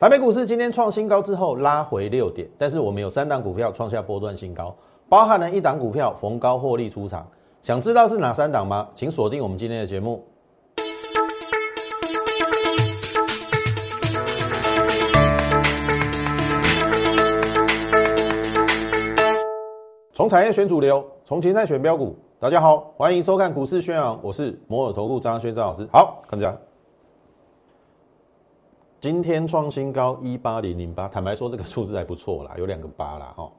台北股市今天创新高之后拉回六点，但是我们有三档股票创下波段新高，包含了一档股票逢高获利出场。想知道是哪三档吗？请锁定我们今天的节目。从产业选主流，从形态选标股。大家好，欢迎收看股市宣扬，我是摩尔投顾张轩张老师。好，看这今天创新高一八零零八，坦白说这个数字还不错啦，有两个八啦哈。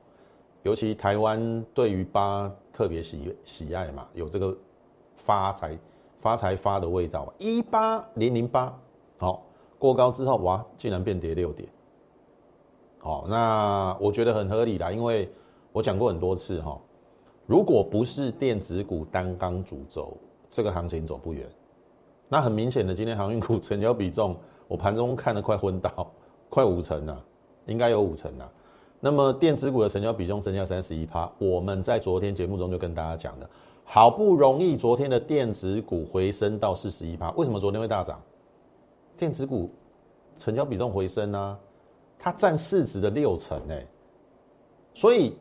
尤其台湾对于八特别喜喜爱嘛，有这个发财发财发的味道。一八零零八，好过高之后哇，竟然变跌六点。好，那我觉得很合理啦，因为我讲过很多次哈，如果不是电子股单刚主轴，这个行情走不远。那很明显的，今天航运股成交比重。我盘中看的快昏倒，快五成了，应该有五成了。那么电子股的成交比重剩下三十一趴。我们在昨天节目中就跟大家讲的，好不容易昨天的电子股回升到四十一趴，为什么昨天会大涨？电子股成交比重回升啊，它占市值的六成哎。所以，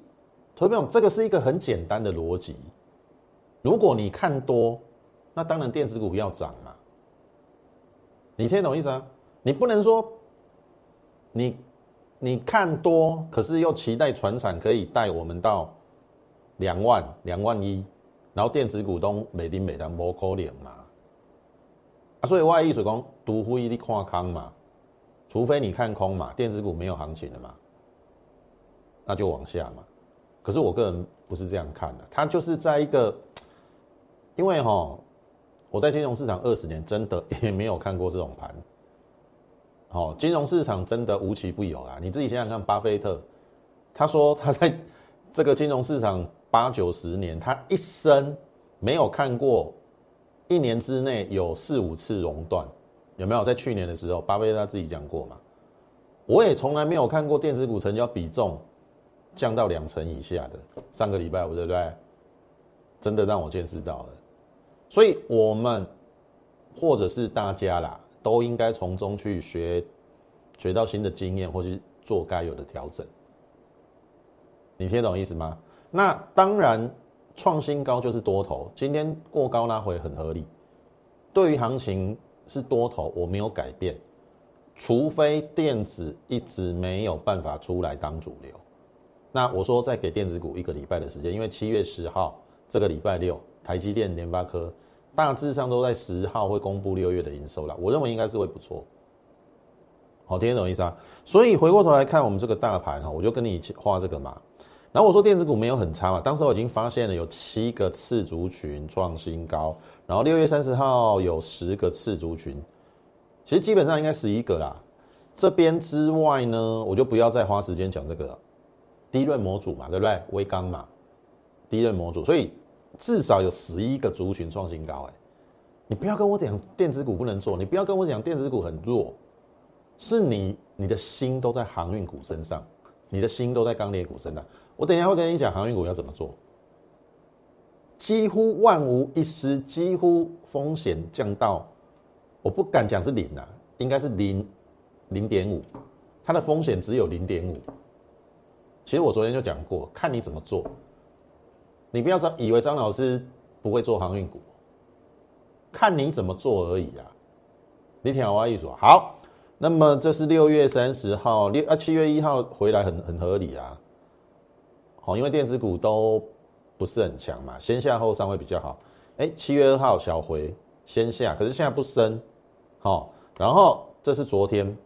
投资友，这个是一个很简单的逻辑。如果你看多，那当然电子股要涨嘛。你听懂意思啊？你不能说，你你看多，可是又期待船产可以带我们到两万两万一，然后电子股东每丁每单不可能嘛？啊，所以外意水讲，独呼一的看空嘛，除非你看空嘛，电子股没有行情了嘛，那就往下嘛。可是我个人不是这样看的，它就是在一个，因为哈，我在金融市场二十年，真的也没有看过这种盘。好，金融市场真的无奇不有啊！你自己想想看，巴菲特他说他在 这个金融市场八九十年，他一生没有看过一年之内有四五次熔断，有没有？在去年的时候，巴菲特他自己讲过嘛。我也从来没有看过电子股成交比重降到两成以下的。上个礼拜五，对不对？真的让我见识到了。所以，我们或者是大家啦。都应该从中去学，学到新的经验，或去做该有的调整。你听懂意思吗？那当然，创新高就是多头，今天过高拉回很合理。对于行情是多头，我没有改变，除非电子一直没有办法出来当主流。那我说再给电子股一个礼拜的时间，因为七月十号这个礼拜六，台积电、联发科。大致上都在十号会公布六月的营收了，我认为应该是会不错。好，听得懂意思啊？所以回过头来看我们这个大盘哈，我就跟你画这个嘛。然后我说电子股没有很差嘛，当时我已经发现了有七个次族群创新高，然后六月三十号有十个次族群，其实基本上应该十一个啦。这边之外呢，我就不要再花时间讲这个了。低润模组嘛，对不对？微钢嘛，低润模组，所以。至少有十一个族群创新高，哎，你不要跟我讲电子股不能做，你不要跟我讲电子股很弱，是你你的心都在航运股身上，你的心都在钢铁股身上。我等一下会跟你讲航运股要怎么做，几乎万无一失，几乎风险降到，我不敢讲是零啊，应该是零零点五，它的风险只有零点五。其实我昨天就讲过，看你怎么做。你不要张以为张老师不会做航运股，看你怎么做而已啊！你听我意思好，那么这是六月三十号，六啊七月一号回来很很合理啊。好，因为电子股都不是很强嘛，先下后上会比较好。哎，七月二号小回先下，可是现在不升。好，然后这是昨天。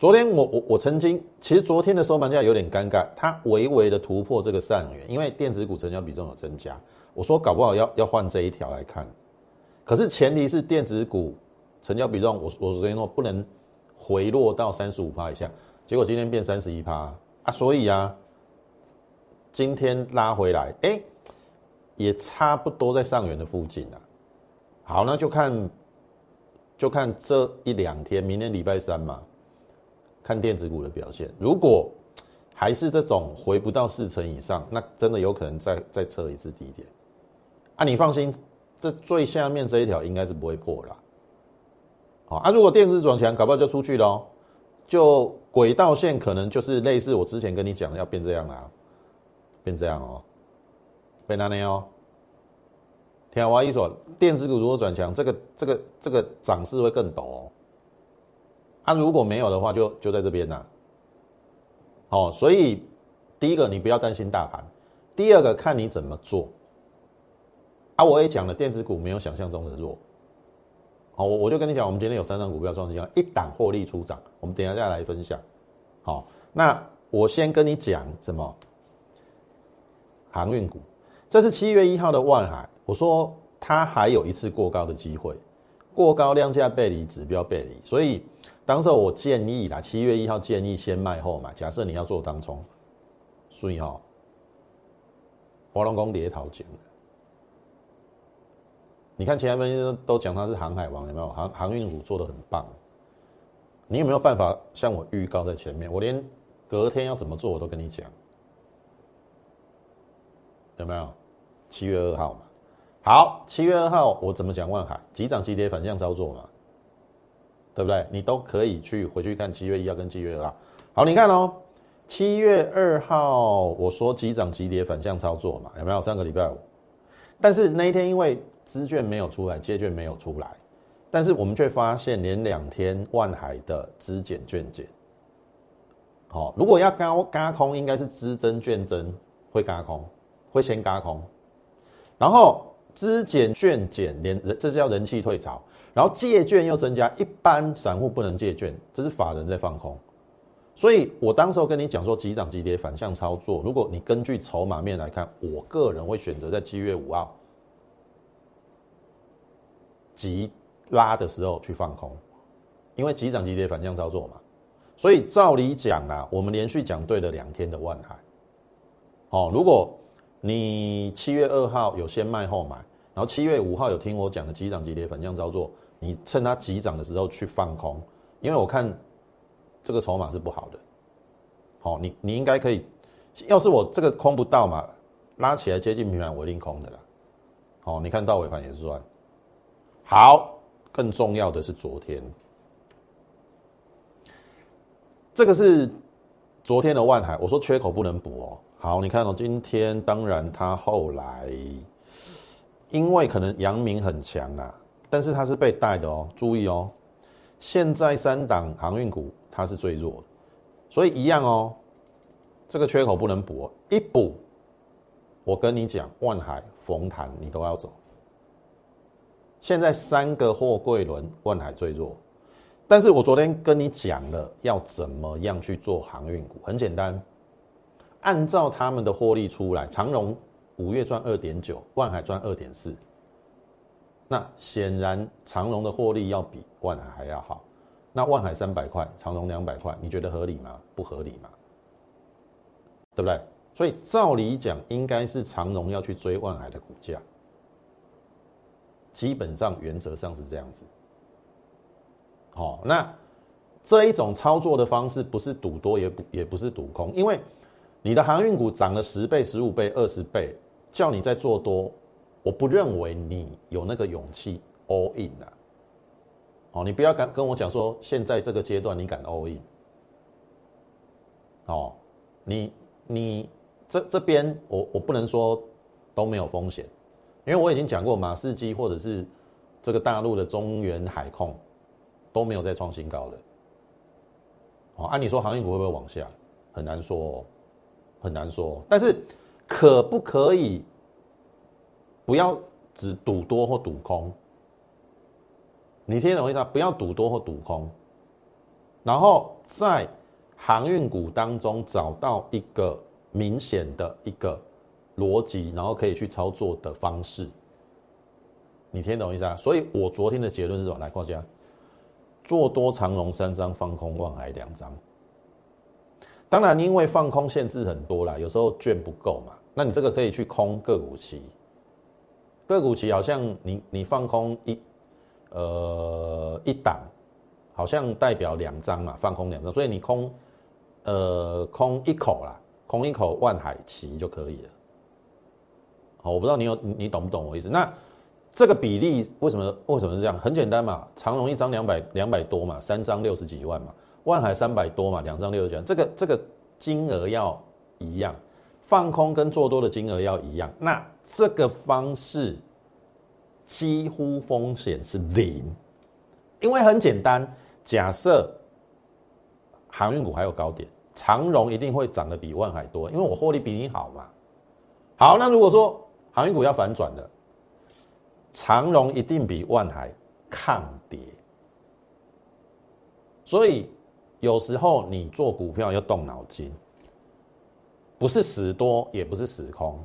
昨天我我我曾经，其实昨天的收盘价有点尴尬，它微微的突破这个上缘，因为电子股成交比重有增加。我说搞不好要要换这一条来看，可是前提是电子股成交比重，我我昨天说不能回落到三十五趴以下，结果今天变三十一趴啊，所以啊，今天拉回来，哎，也差不多在上元的附近了。好，那就看就看这一两天，明天礼拜三嘛。看电子股的表现，如果还是这种回不到四成以上，那真的有可能再再测一次低点。啊，你放心，这最下面这一条应该是不会破了。好啊，如果电子转强，搞不好就出去了哦。就轨道线可能就是类似我之前跟你讲的要变这样啦，变这样哦，变那样哦。天华一说，电子股如果转强，这个这个这个涨势会更陡哦。啊，如果没有的话，就就在这边呐。哦，所以第一个你不要担心大盘，第二个看你怎么做。啊，我也讲了，电子股没有想象中的弱。好，我我就跟你讲，我们今天有三张股票创新高，一档获利出涨，我们等下再来分享。好，那我先跟你讲什么？航运股，这是七月一号的万海，我说它还有一次过高的机会，过高量价背离，指标背离，所以当时我建议啦，七月一号建议先卖后买。假设你要做当冲，所以哈，华龙工跌逃减。你看，其他分析师都讲他是航海王，有没有？航航运股做的很棒。你有没有办法像我预告在前面？我连隔天要怎么做我都跟你讲，有没有？七月二号嘛。好，七月二号我怎么讲？万海急涨急跌反向操作嘛，对不对？你都可以去回去看七月一号跟七月二号。好，你看哦，七月二号我说急涨急跌反向操作嘛，有没有？上个礼拜五，但是那一天因为资券没有出来，借券没有出来，但是我们却发现连两天万海的资减券减，好，如果要高嘎空，应该是资增券增会嘎空，会先嘎空，然后资减券减连人，这叫人气退潮，然后借券又增加，一般散户不能借券，这是法人在放空，所以我当时候跟你讲说急涨急跌反向操作，如果你根据筹码面来看，我个人会选择在七月五号。急拉的时候去放空，因为急涨急跌反向操作嘛，所以照理讲啊，我们连续讲对了两天的万海，哦，如果你七月二号有先卖后买，然后七月五号有听我讲的急涨急跌反向操作，你趁它急涨的时候去放空，因为我看这个筹码是不好的，好，你你应该可以，要是我这个空不到嘛，拉起来接近平盘我一定空的啦，好，你看到尾盘也是算。好，更重要的是昨天，这个是昨天的万海，我说缺口不能补哦。好，你看哦，今天当然它后来因为可能阳明很强啊，但是它是被带的哦，注意哦，现在三档航运股它是最弱，所以一样哦，这个缺口不能补，一补，我跟你讲，万海、逢潭你都要走。现在三个货柜轮，万海最弱，但是我昨天跟你讲了要怎么样去做航运股，很简单，按照他们的获利出来，长荣五月赚二点九，万海赚二点四，那显然长荣的获利要比万海还要好，那万海三百块，长荣两百块，你觉得合理吗？不合理嘛，对不对？所以照理讲，应该是长荣要去追万海的股价。基本上原则上是这样子，好，那这一种操作的方式不是赌多，也不也不是赌空，因为你的航运股涨了十倍、十五倍、二十倍，叫你在做多，我不认为你有那个勇气 all in 啊，哦，你不要敢跟我讲说现在这个阶段你敢 all in，哦，你你这这边我我不能说都没有风险。因为我已经讲过，马士基或者是这个大陆的中原海控都没有再创新高了。哦，按你说航运股会不会往下？很难说，很难说。但是可不可以不要只赌多或赌空？你听懂我意思啊？不要赌多或赌空，然后在航运股当中找到一个明显的一个。逻辑，然后可以去操作的方式，你听懂意思啊？所以我昨天的结论是什么？来，大家做多长龙三张，放空望海两张。当然，因为放空限制很多啦，有时候券不够嘛，那你这个可以去空个股期。个股期好像你你放空一呃一档，好像代表两张嘛，放空两张，所以你空呃空一口啦，空一口万海期就可以了。好，我不知道你有你懂不懂我意思？那这个比例为什么为什么是这样？很简单嘛，长隆一张两百两百多嘛，三张六十几万嘛，万海三百多嘛，两张六十几万，这个这个金额要一样，放空跟做多的金额要一样，那这个方式几乎风险是零，因为很简单，假设航运股还有高点，长荣一定会涨得比万海多，因为我获利比你好嘛。好，那如果说航运股要反转的，长荣一定比万海抗跌，所以有时候你做股票要动脑筋，不是死多，也不是死空，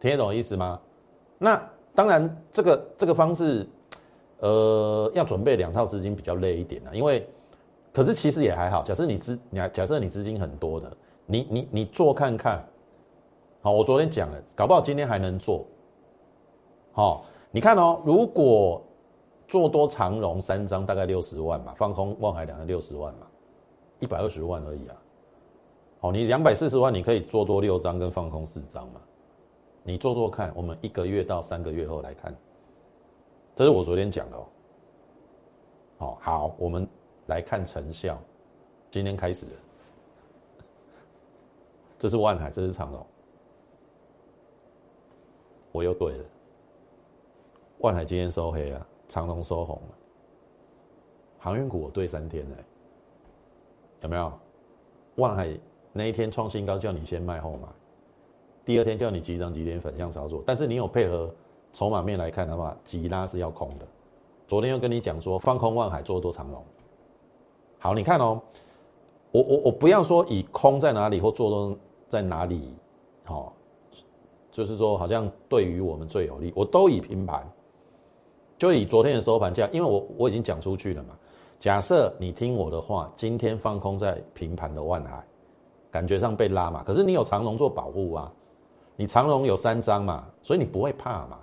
听得懂意思吗？那当然，这个这个方式，呃，要准备两套资金比较累一点啊，因为，可是其实也还好。假设你资，你假设你资金很多的，你你你做看看。好，我昨天讲了，搞不好今天还能做。好，你看哦，如果做多长荣三张，大概六十万嘛，放空望海两个六十万嘛，一百二十万而已啊。好，你两百四十万，你可以做多六张跟放空四张嘛。你做做看，我们一个月到三个月后来看，这是我昨天讲的哦。好，好，我们来看成效。今天开始，这是万海，这是长隆。我又对了，万海今天收黑啊，长隆收红了。航运股我对三天呢，有没有？万海那一天创新高，叫你先卖后买，第二天叫你急涨急跌反向操作，但是你有配合筹码面来看的话，急拉是要空的。昨天又跟你讲说放空万海做多长隆，好，你看哦，我我我不要说以空在哪里或做多在哪里，好。就是说，好像对于我们最有利，我都以平盘，就以昨天的收盘价，因为我我已经讲出去了嘛。假设你听我的话，今天放空在平盘的万海，感觉上被拉嘛，可是你有长龙做保护啊，你长龙有三张嘛，所以你不会怕嘛，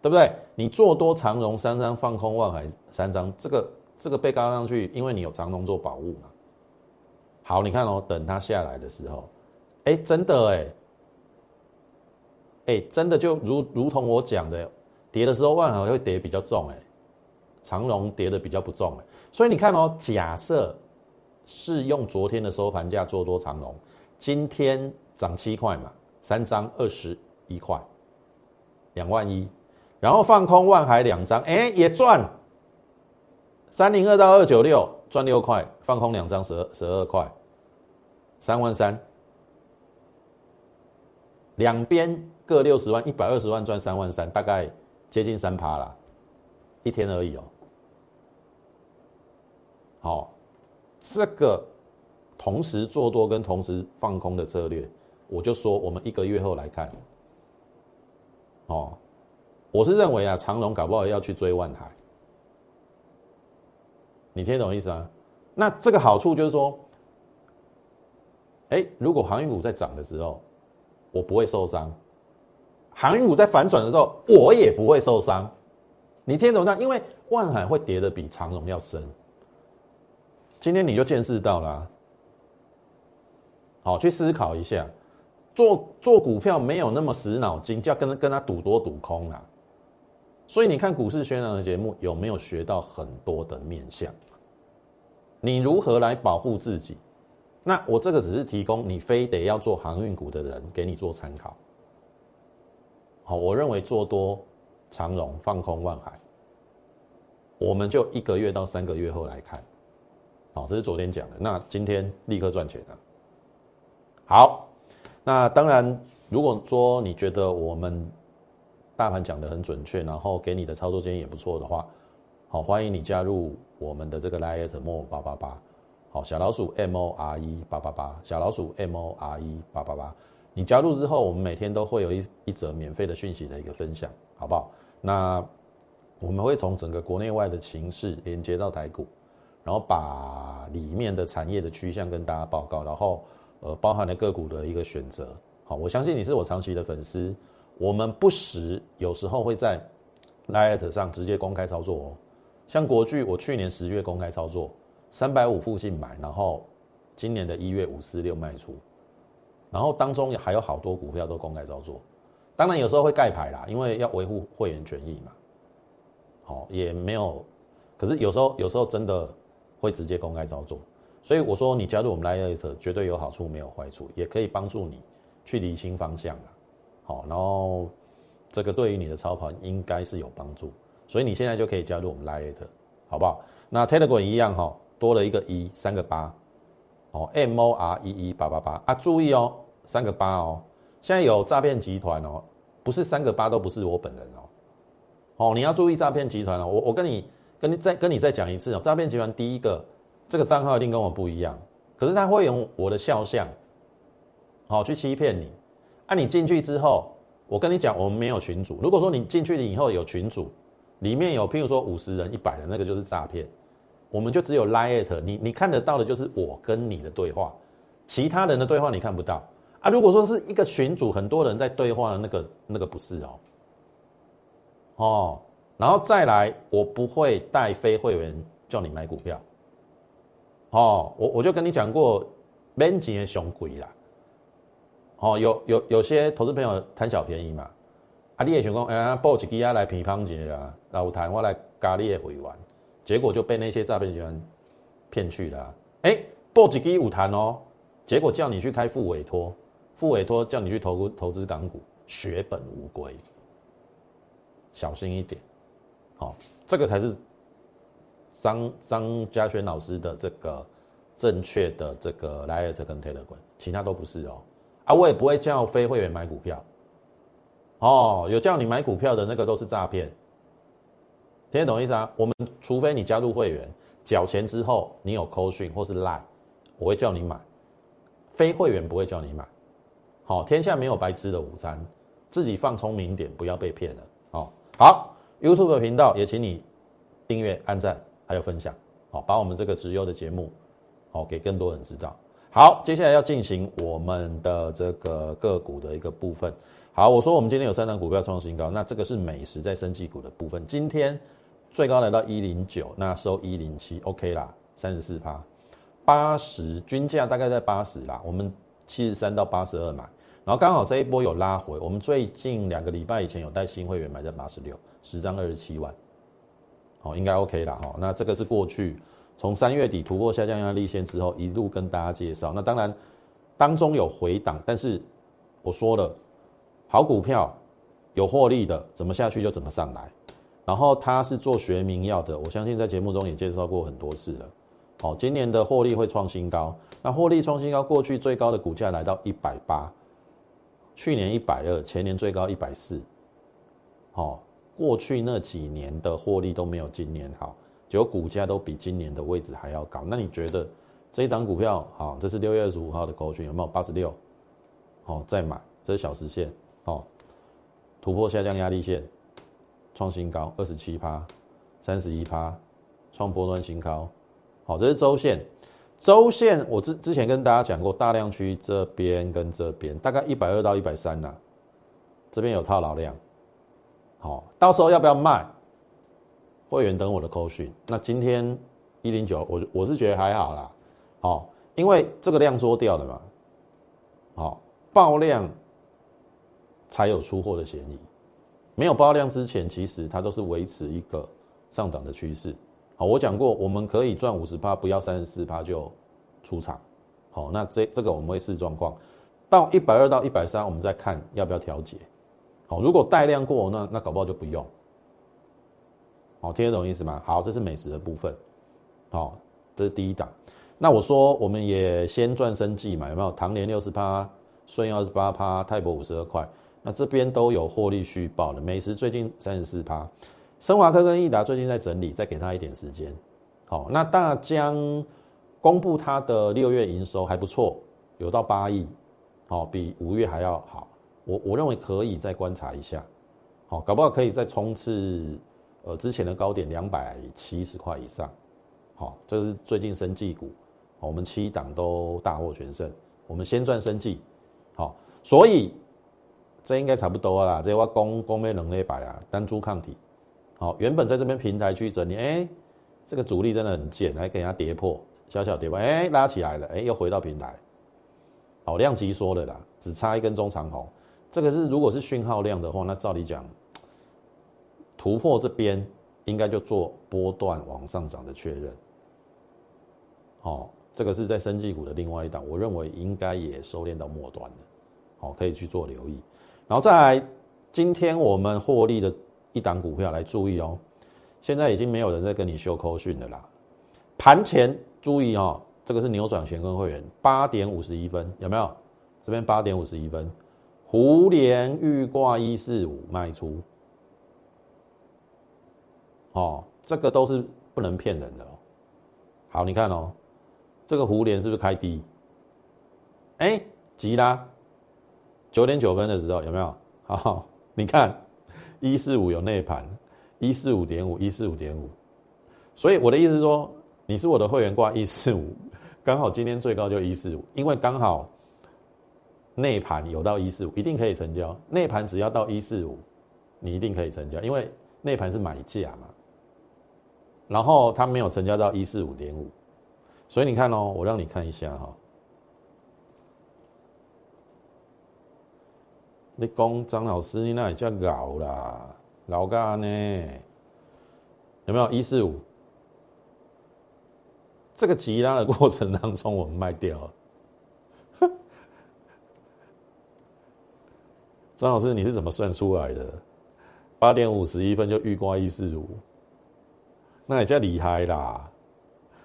对不对？你做多长龙三张，放空万海三张，这个这个被高上去，因为你有长龙做保护嘛。好，你看哦，等它下来的时候，哎，真的哎。哎，真的就如如同我讲的，跌的时候万海会跌比较重，哎，长荣跌的比较不重，哎，所以你看哦，假设是用昨天的收盘价做多长荣，今天涨七块嘛，三张二十一块，两万一，然后放空万海两张，哎，也赚，三零二到二九六赚六块，放空两张十二十二块，三万三，两边。各六十万，一百二十万赚三万三，大概接近三趴啦，一天而已哦。好，这个同时做多跟同时放空的策略，我就说我们一个月后来看。哦，我是认为啊，长龙搞不好要去追万海，你听懂意思啊？那这个好处就是说，哎，如果航运股在涨的时候，我不会受伤。航运股在反转的时候，我也不会受伤。你听懂吗？因为万海会跌的比长荣要深。今天你就见识到了。好，去思考一下，做做股票没有那么死脑筋，就要跟跟他赌多赌空啊。所以你看股市宣传的节目，有没有学到很多的面相？你如何来保护自己？那我这个只是提供你非得要做航运股的人给你做参考。好，我认为做多长荣放空万海，我们就一个月到三个月后来看。好，这是昨天讲的，那今天立刻赚钱了。好，那当然，如果说你觉得我们大盘讲的很准确，然后给你的操作建议也不错的话，好，欢迎你加入我们的这个 Lite More 八八八，好，小老鼠 M O R E 八八八，小老鼠 M O R E 八八八。你加入之后，我们每天都会有一一则免费的讯息的一个分享，好不好？那我们会从整个国内外的情势连接到台股，然后把里面的产业的趋向跟大家报告，然后呃包含了个股的一个选择。好，我相信你是我长期的粉丝。我们不时有时候会在 l i t 上直接公开操作哦，像国巨，我去年十月公开操作三百五附近买，然后今年的一月五四六卖出。然后当中还有好多股票都公开操作，当然有时候会盖牌啦，因为要维护会员权益嘛。好，也没有可是有时候有时候真的会直接公开操作，所以我说你加入我们 Lite 绝对有好处没有坏处，也可以帮助你去理清方向了。好，然后这个对于你的操盘应该是有帮助，所以你现在就可以加入我们 Lite，好不好？那 Telegram 一样哈，多了一个一三个八，哦，M O R E E 八八八啊，注意哦，三个八哦，现在有诈骗集团哦。不是三个八都不是我本人哦，哦，你要注意诈骗集团哦。我我跟你跟你再跟你再讲一次哦，诈骗集团第一个这个账号一定跟我不一样，可是他会用我的肖像，好去欺骗你。啊，你进去之后，我跟你讲，我们没有群主。如果说你进去了以后有群主，里面有譬如说五十人、一百人，那个就是诈骗。我们就只有 Lite，你你看得到的就是我跟你的对话，其他人的对话你看不到。啊，如果说是一个群主，很多人在对话的那个那个不是哦，哦，然后再来，我不会带非会员叫你买股票，哦，我我就跟你讲过，免钱的熊鬼啦，哦，有有有些投资朋友贪小便宜嘛，啊，你也想讲，哎，报几支啊来平方节啊，然后谈我来咖喱的会员，结果就被那些诈骗集团骗去了，哎，报几支有谈哦，结果叫你去开副委托。副委托叫你去投投资港股，血本无归，小心一点。好，这个才是张张嘉轩老师的这个正确的这个 Light 跟 Telegram，其他都不是哦。啊，我也不会叫非会员买股票。哦，有叫你买股票的那个都是诈骗，听得懂意思啊？我们除非你加入会员，缴钱之后你有扣讯或是 Line，我会叫你买，非会员不会叫你买。好，天下没有白吃的午餐，自己放聪明点，不要被骗了。好，好，YouTube 频道也请你订阅、按赞，还有分享。好，把我们这个直优的节目，好给更多人知道。好，接下来要进行我们的这个个股的一个部分。好，我说我们今天有三档股票创新高，那这个是美食在升级股的部分。今天最高来到一零九，那收一零七，OK 啦，三十四趴，八十均价大概在八十啦，我们七十三到八十二买。然后刚好这一波有拉回，我们最近两个礼拜以前有带新会员买在八十六，十张二十七万，好，应该 OK 啦哈。那这个是过去从三月底突破下降压力线之后一路跟大家介绍，那当然当中有回档，但是我说了，好股票有获利的，怎么下去就怎么上来。然后它是做学名药的，我相信在节目中也介绍过很多次了。好，今年的获利会创新高，那获利创新高，过去最高的股价来到一百八。去年一百二，前年最高一百四，好，过去那几年的获利都没有今年好，结果股价都比今年的位置还要高。那你觉得这一档股票好？这是六月二十五号的高讯有没有八十六？好，再买，这是小时线，好，突破下降压力线，创新高二十七趴，三十一趴，创波段新高，好，这是周线。周线我之之前跟大家讲过，大量区这边跟这边大概一百二到一百三呐，这边有套牢量，好，到时候要不要卖？会员等我的扣讯。那今天一零九，我我是觉得还好啦，好，因为这个量缩掉了嘛，好，爆量才有出货的嫌疑，没有爆量之前，其实它都是维持一个上涨的趋势。好，我讲过，我们可以赚五十趴，不要三十四趴就出场。好，那这这个我们会视状况，到一百二到一百三，我们再看要不要调节。好，如果带量过，那那搞不好就不用。好，听得懂意思吗？好，这是美食的部分。好，这是第一档。那我说我们也先赚生计嘛，有没有？唐联六十趴，顺二十八趴，泰博五十二块，那这边都有获利续报的。美食最近三十四趴。升华科跟益达最近在整理，再给他一点时间。好，那大江公布他的六月营收还不错，有到八亿，好，比五月还要好。我我认为可以再观察一下，好，搞不好可以再冲刺呃之前的高点两百七十块以上。好，这是最近生技股，我们七档都大获全胜，我们先赚生技。好，所以这应该差不多啦。这我攻攻没能力摆啊，单株抗体。好，原本在这边平台去整理，哎，这个主力真的很贱，来给人家跌破，小小跌破，哎，拉起来了，哎，又回到平台。好，量级说了啦，只差一根中长红，这个是如果是讯号量的话，那照理讲，突破这边应该就做波段往上涨的确认。好，这个是在生技股的另外一档，我认为应该也收敛到末端了。好，可以去做留意。然后再来，今天我们获利的一档股票来注意哦。现在已经没有人在跟你修扣讯的啦。盘前注意哦，这个是扭转乾坤会员八点五十一分有没有？这边八点五十一分，胡连玉挂一四五卖出。哦，这个都是不能骗人的哦。好，你看哦，这个胡连是不是开低？哎，急啦！九点九分的时候有没有？好，你看一四五有内盘，一四五点五，一四五点五。所以我的意思是说，你是我的会员挂一四五，刚好今天最高就一四五，因为刚好内盘有到一四五，一定可以成交。内盘只要到一四五，你一定可以成交，因为内盘是买价嘛。然后它没有成交到一四五点五，所以你看哦，我让你看一下哈。你讲张老师，你那也叫搞啦，老干呢？有没有一四五？这个急拉的过程当中，我们卖掉了。张老师，你是怎么算出来的？八点五十一分就预挂一四五。那也叫厉害啦！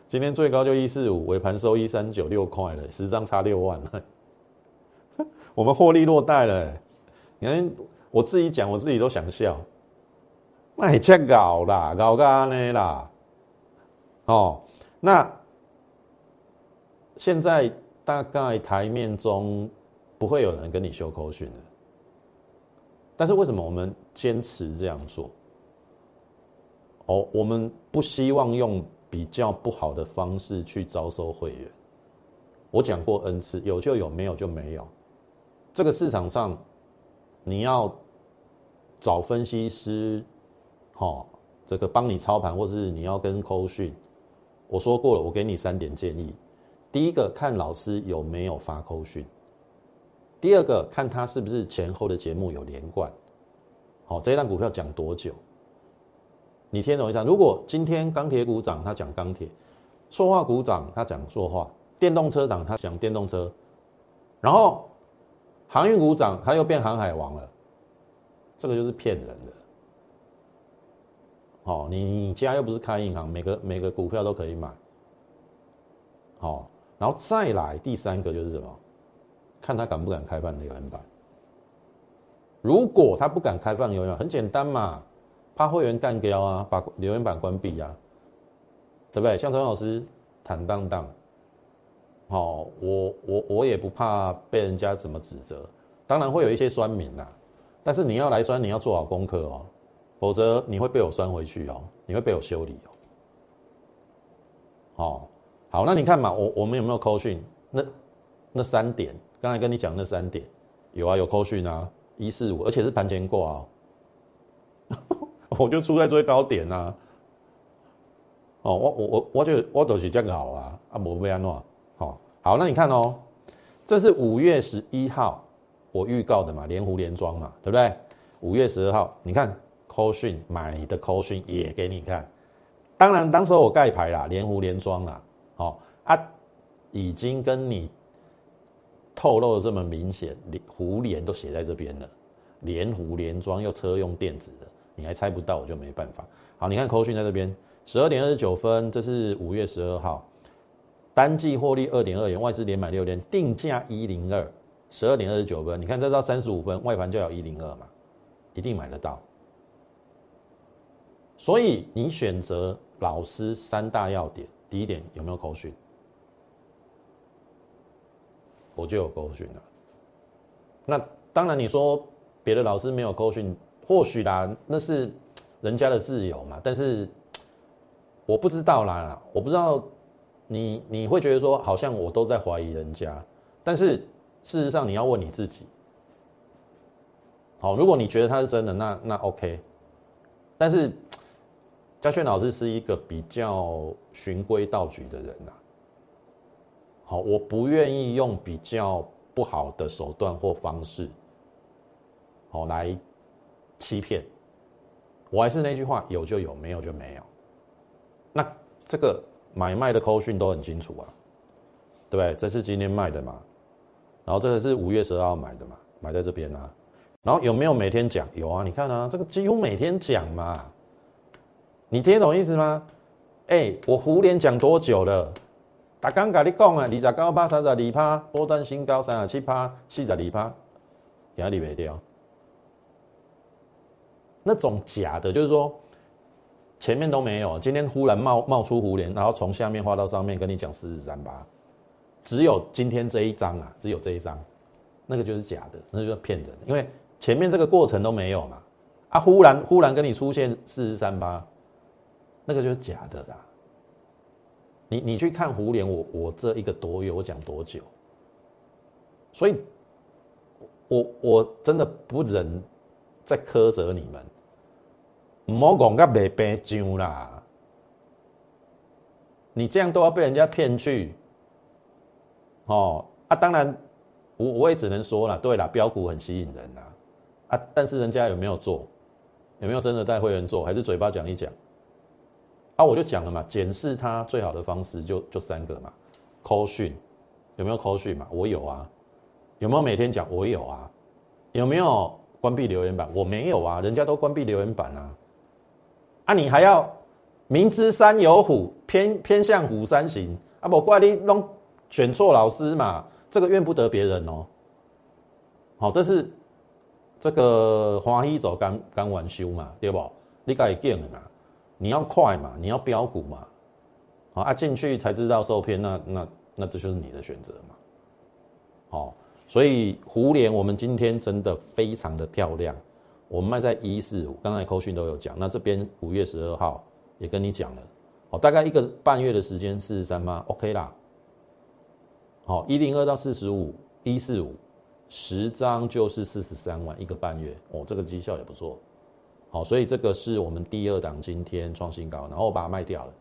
今天最高就一四五，尾盘收一三九六块了，十张差六万了。我们获利落袋了，你看我自己讲，我自己都想笑。那也叫搞啦，搞干呢啦。哦，那现在大概台面中不会有人跟你修口讯的，但是为什么我们坚持这样做？哦，我们不希望用比较不好的方式去招收会员。我讲过 N 次，有就有，没有就没有。这个市场上，你要找分析师，好，这个帮你操盘，或是你要跟扣讯。我说过了，我给你三点建议：第一个，看老师有没有发扣讯；第二个，看他是不是前后的节目有连贯。好，这一档股票讲多久？你听懂一下？如果今天钢铁股涨，他讲钢铁；塑化股涨，他讲塑化；电动车涨，他讲电动车；然后航运股涨，他又变航海王了。这个就是骗人的。哦，你你家又不是开银行，每个每个股票都可以买。好，然后再来第三个就是什么？看他敢不敢开放留言板。如果他不敢开放留言板，很简单嘛。怕会员干掉啊，把留言板关闭啊，对不对？像陈老师坦荡荡，好，我我我也不怕被人家怎么指责，当然会有一些酸民呐，但是你要来酸，你要做好功课哦，否则你会被我酸回去哦，你会被我修理哦。好，好，那你看嘛，我我们有没有扣讯？那那三点，刚才跟你讲那三点，有啊，有扣讯啊，一四五，而且是盘前挂啊。我就出在最高点呐，哦，我我我我就我都是这样好啊，啊，无被安怎，好，好，那你看哦，这是五月十一号我预告的嘛，连湖连庄嘛，对不对？五月十二号，你看扣讯买的扣讯也给你看，当然当时我盖牌啦，连湖连庄啦，哦啊，已经跟你透露的这么明显，连湖连都写在这边了，连湖连装又车用电子的。你还猜不到，我就没办法。好，你看扣讯在这边，十二点二十九分，这是五月十二号，单季获利二点二元，外资连买六天，定价一零二，十二点二十九分，你看这到三十五分，外盘就要一零二嘛，一定买得到。所以你选择老师三大要点，第一点有没有扣讯？我就有勾选了。那当然你说别的老师没有勾选。或许啦，那是人家的自由嘛。但是我不知道啦，我不知道你你会觉得说，好像我都在怀疑人家。但是事实上，你要问你自己。好，如果你觉得他是真的，那那 OK。但是嘉轩老师是一个比较循规蹈矩的人呐。好，我不愿意用比较不好的手段或方式，好来。欺骗，我还是那句话，有就有，没有就没有。那这个买卖的扣讯都很清楚啊，对不对？这是今天卖的嘛，然后这个是五月十二号买的嘛，买在这边啊。然后有没有每天讲？有啊，你看啊，这个几乎每天讲嘛。你听懂意思吗？哎，我胡连讲多久了？大刚跟你讲啊，二十九趴、三十二趴，波段新高三十七趴、四十二趴，压力没掉。那种假的，就是说前面都没有，今天忽然冒冒出胡连，然后从下面画到上面跟你讲四十三八，只有今天这一张啊，只有这一张，那个就是假的，那就是骗人，因为前面这个过程都没有嘛。啊，忽然忽然跟你出现四十三八。那个就是假的啦。你你去看胡连，我我这一个多月我讲多久？所以，我我真的不忍再苛责你们，唔好讲个白白讲啦。你这样都要被人家骗去，哦啊！当然，我我也只能说了，对了，标股很吸引人呐，啊！但是人家有没有做？有没有真的带会员做？还是嘴巴讲一讲？啊，我就讲了嘛，检视它最好的方式就就三个嘛，call 讯有没有 call 讯嘛？我有啊，有没有每天讲？我有啊，有没有关闭留言板？我没有啊，人家都关闭留言板啊，啊，你还要明知山有虎，偏偏向虎山行啊？不怪你弄选错老师嘛，这个怨不得别人哦。好，这是这个欢喜走刚刚完修嘛，对不？你该见的嘛。你要快嘛，你要标股嘛，好啊，进去才知道受骗，那那那这就是你的选择嘛，好，所以胡联我们今天真的非常的漂亮，我们卖在一四五，刚才扣讯都有讲，那这边五月十二号也跟你讲了，哦，大概一个半月的时间四十三吗？OK 啦，好，一零二到四十五，一四五，十张就是四十三万一个半月，哦，这个绩效也不错。好，所以这个是我们第二档今天创新高，然后我把它卖掉了。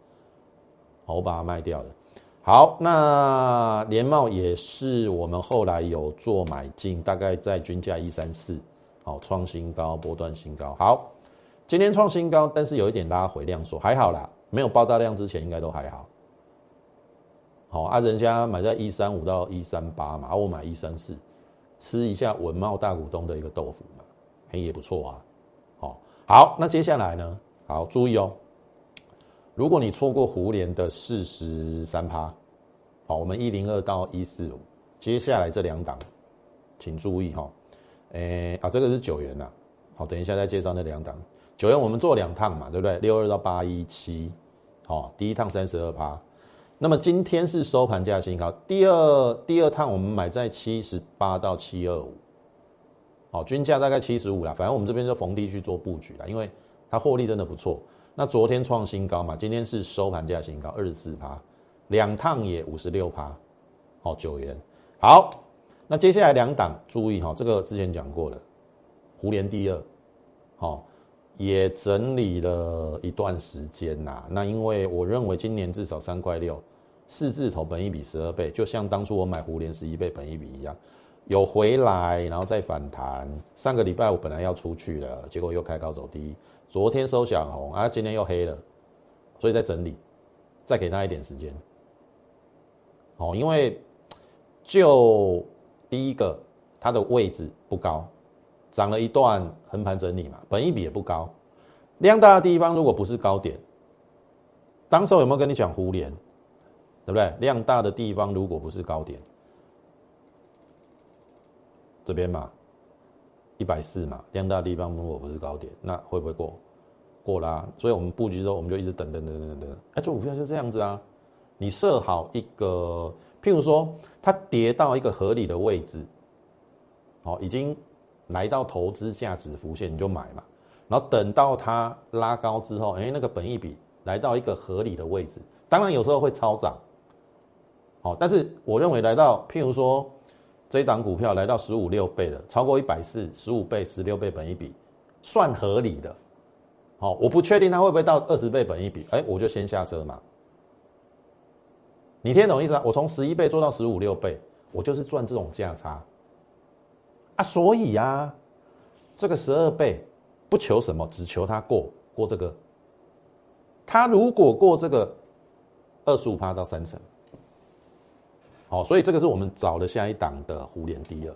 好，我把它卖掉了。好，那联茂也是我们后来有做买进，大概在均价一三四，好，创新高，波段新高。好，今天创新高，但是有一点拉回量缩，还好啦，没有爆大量之前应该都还好。好啊，人家买在一三五到一三八嘛，我买一三四，吃一下文茂大股东的一个豆腐嘛，哎也不错啊。好，那接下来呢？好，注意哦。如果你错过胡联的四十三趴，好，我们一零二到一四五，接下来这两档，请注意哈。诶，啊，这个是九元呐。好，等一下再介绍那两档。九元我们做两趟嘛，对不对？六二到八一七，好，第一趟三十二趴。那么今天是收盘价新高，第二第二趟我们买在七十八到七二五。好，均价大概七十五啦，反正我们这边就逢低去做布局啦，因为它获利真的不错。那昨天创新高嘛，今天是收盘价新高二十四趴，两趟也五十六趴，好九元。好，那接下来两档注意哈，这个之前讲过了，胡联第二，好也整理了一段时间呐。那因为我认为今年至少三块六，四字头本一比十二倍，就像当初我买胡联十一倍本一比一样。有回来，然后再反弹。上个礼拜我本来要出去了，结果又开高走低。昨天收小红，啊，今天又黑了，所以在整理，再给他一点时间。哦，因为就第一个，它的位置不高，涨了一段横盘整理嘛，本一比也不高，量大的地方如果不是高点，当时有没有跟你讲互联？对不对？量大的地方如果不是高点。这边嘛，一百四嘛，量大的地方如果不是高点，那会不会过？过啦，所以我们布局之后，我们就一直等等等等等。哎，做股票就这样子啊，你设好一个，譬如说它跌到一个合理的位置，好，已经来到投资价值浮现，你就买嘛。然后等到它拉高之后，哎，那个本益比来到一个合理的位置，当然有时候会超涨，好，但是我认为来到譬如说。这一档股票来到十五六倍了，超过一百四十五倍、十六倍本一比，算合理的。好，我不确定它会不会到二十倍本一比，哎，我就先下车嘛。你听懂意思啊？我从十一倍做到十五六倍，我就是赚这种价差啊。所以啊，这个十二倍不求什么，只求它过过这个。它如果过这个二十五趴到三成，好，所以这个是我们找的下一档的湖联第二，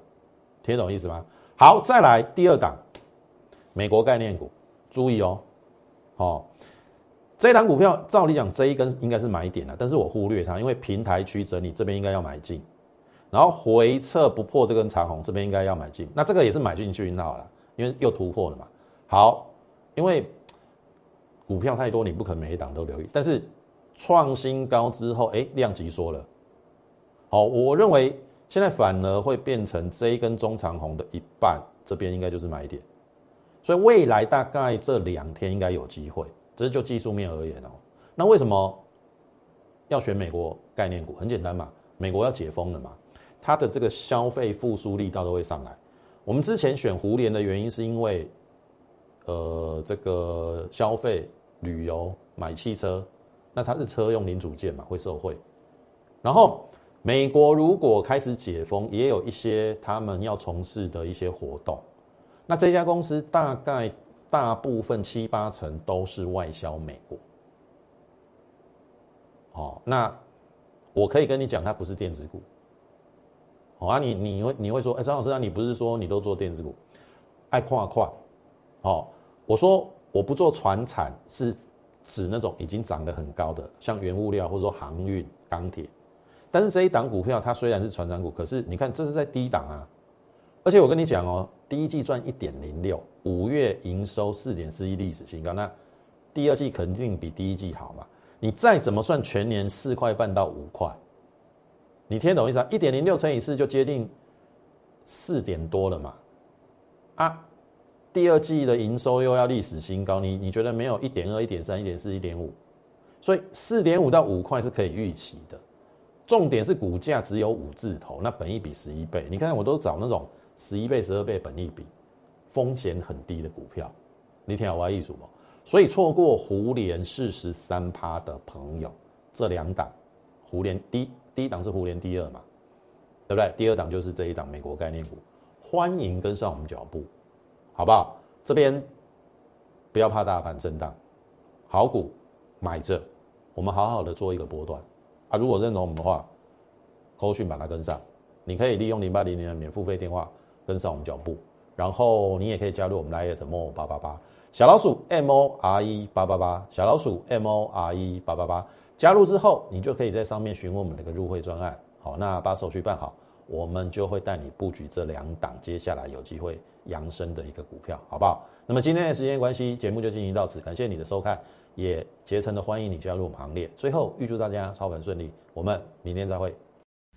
听懂意思吗？好，再来第二档，美国概念股，注意哦，好，这档股票照理讲这一根应该是买点了，但是我忽略它，因为平台区整理这边应该要买进，然后回撤不破这根长红，这边应该要买进，那这个也是买进去好了，因为又突破了嘛。好，因为股票太多，你不可能每一档都留意，但是创新高之后，哎，量级缩了。好，我认为现在反而会变成这一根中长红的一半，这边应该就是买点，所以未来大概这两天应该有机会，这是就技术面而言哦。那为什么要选美国概念股？很简单嘛，美国要解封了嘛，它的这个消费复苏力道都会上来。我们之前选胡联的原因是因为，呃，这个消费、旅游、买汽车，那它是车用零组件嘛，会受惠，然后。美国如果开始解封，也有一些他们要从事的一些活动。那这家公司大概大部分七八成都是外销美国。哦，那我可以跟你讲，它不是电子股。好啊，你你会你会说，哎，张老师，那你不是说你都做电子股？爱跨跨。哦，我说我不做船产，是指那种已经涨得很高的，像原物料或者说航运、钢铁。但是这一档股票，它虽然是船长股，可是你看这是在低档啊，而且我跟你讲哦，第一季赚一点零六，五月营收四点四亿历史新高，那第二季肯定比第一季好嘛？你再怎么算全年四块半到五块，你听懂意思啊？一点零六乘以四就接近四点多了嘛？啊，第二季的营收又要历史新高，你你觉得没有一点二、一点三、一点四、一点五，所以四点五到五块是可以预期的。重点是股价只有五字头，那本益比十一倍。你看我都找那种十一倍、十二倍本益比，风险很低的股票。你听我意思不？所以错过湖联四十三趴的朋友，这两档湖联第第一档是湖联第二嘛，对不对？第二档就是这一档美国概念股，欢迎跟上我们脚步，好不好？这边不要怕大盘震荡，好股买着，我们好好的做一个波段。啊，如果认同我们的话，扣讯把它跟上。你可以利用零八零零的免付费电话跟上我们脚步，然后你也可以加入我们 Line Mo 八八八小老鼠 M O R E 八八八小老鼠 M O R E 八八八。加入之后，你就可以在上面询问我们那个入会专案。好，那把手续办好，我们就会带你布局这两档接下来有机会扬升的一个股票，好不好？那么今天的时间关系，节目就进行到此，感谢你的收看。也竭诚的欢迎你加入我们行列。最后预祝大家操盘顺利，我们明天再会。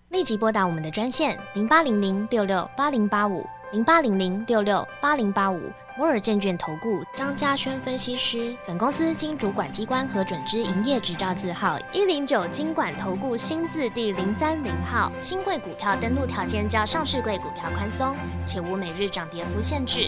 立即拨打我们的专线零八零零六六八零八五零八零零六六八零八五摩尔证券投顾张嘉轩分析师。本公司经主管机关核准之营业执照字号一零九金管投顾新字第零三零号。新贵股票登录条件较上市贵股票宽松，且无每日涨跌幅限制。